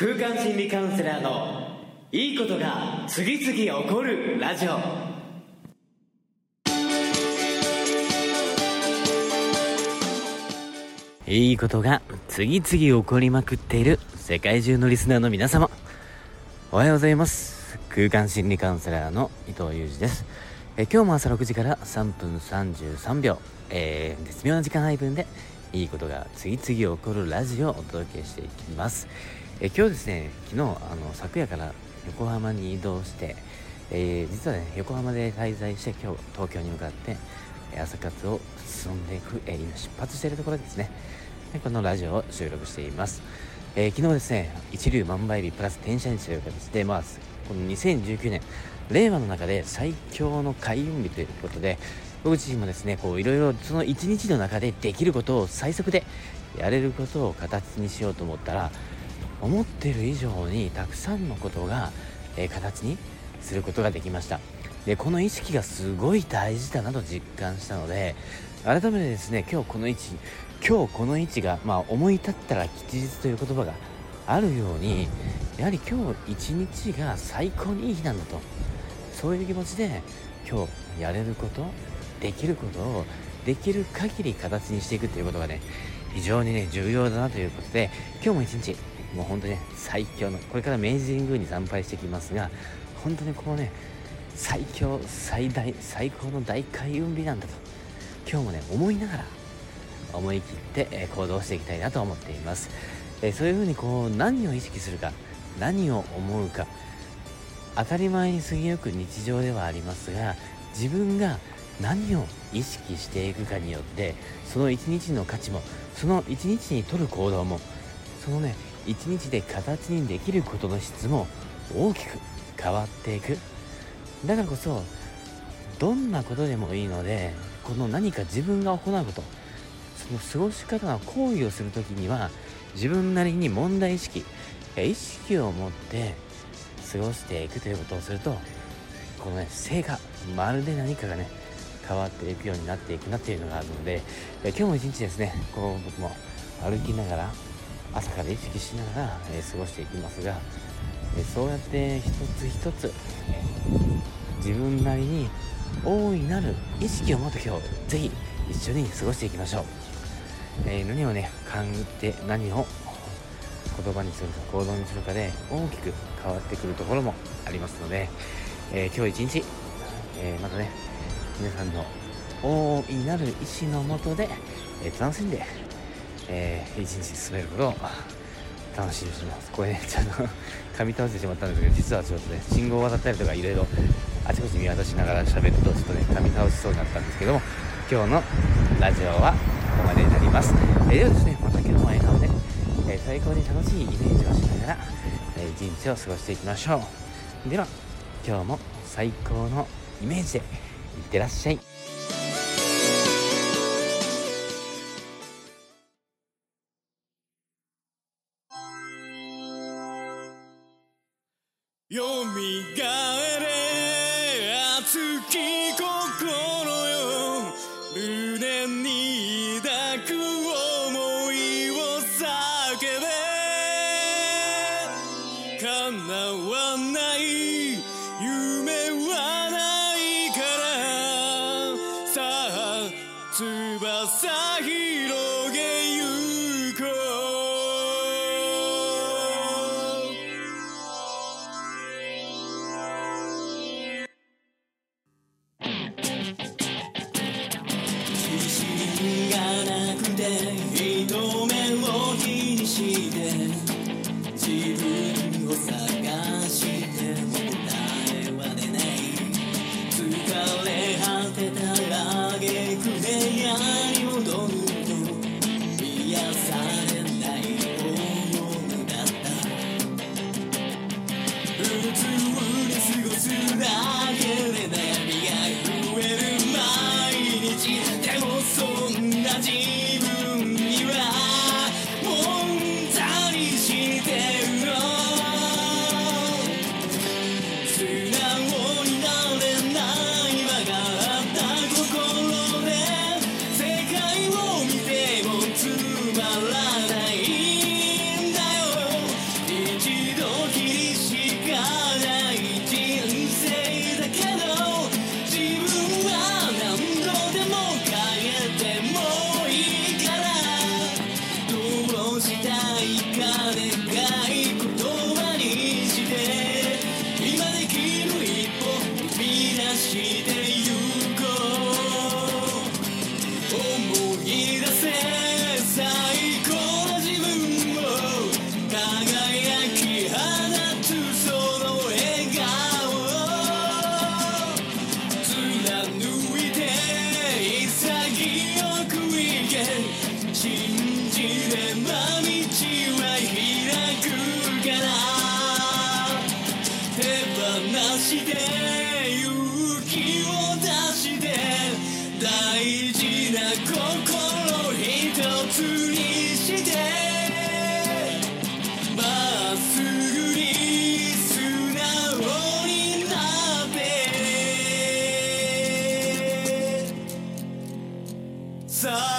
空間心理カウンセラーのいいことが次々起こるラジオ。いいことが次々起こりまくっている世界中のリスナーの皆様。おはようございます。空間心理カウンセラーの伊藤裕二です。え今日も朝6時から3分33秒、えー、絶妙な時間配分でいいことが次々起こるラジオをお届けしていきます。え今日ですね、昨日、あの、昨夜から横浜に移動して、えー、実はね、横浜で滞在して今日東京に向かって、朝活を進んでいく、えー、今出発しているところですね。でこのラジオを収録しています。えー、昨日ですね、一流万倍日プラス転写日という形で、まあ、この2019年、令和の中で最強の開運日ということで、僕自身もですねこういろいろその一日の中でできることを最速でやれることを形にしようと思ったら思ってる以上にたくさんのことが、えー、形にすることができました。でこの意識がすごい大事だなと実感したので改めてですね今日この位置今日この位置が、まあ、思い立ったら吉日という言葉があるようにやはり今日一日が最高にいい日なんだと。そういう気持ちで今日やれることできることをできる限り形にしていくということがね非常にね重要だなということで今日も一日もう本当に最強のこれから明治神宮に参拝してきますが本当にこうね最強最大最高の大開運日なんだと今日もね思いながら思い切って、え行動していきたいなと思っています、えそういうふうにこう何を意識するか何を思うか当たり前に過ぎゆく日常ではありますが自分が何を意識していくかによってその一日の価値もその一日にとる行動もそのね一日で形にできることの質も大きく変わっていく。だからこそどんなことでもいいのでこの何か自分が行うことその過ごし方の行為をする時には自分なりに問題意識意識を持って過ごしていくということをするとこのね成果まるで何かがね変わっていくようになっていくなっていうのがあるので、今日も一日ですねこう僕も歩きながら朝から意識しながら、え過ごしていきますが、えそうやって一つ一つ、え自分なりに大いなる意識を持って今日ぜひ一緒に過ごしていきましょう、え、何をね感じて何を言葉にするか行動にするかで大きく変わってくるところもありますので、えー、今日一日、えー、またね皆さんの大いなる意志のもとで、えー、楽しんで、えー、一日進めることを楽しみにしてます。これねちょっと噛み倒してしまったんですけど実はちょっとね信号を渡ったりとかいろいろあちこち見渡しながら喋るとちょっとね噛み倒しそうになったんですけども今日のラジオはここまでになります、え、ではですねまた今日も笑顔で、えー、最高に楽しいイメージをしながら、えー、一日を過ごしていきましょう。では今日も最高のイメージでいってらっしゃい。よみがえれ熱き心よ胸に抱く想いを叫べ。叶わない夢はないからさあ翼広げ。時にしかない人生だけど自分は何度でも変えてもいいからどうしたいか願い信じれば道は開くから手放して勇気を出して大事な心一つにしてまっすぐに素直になってさあ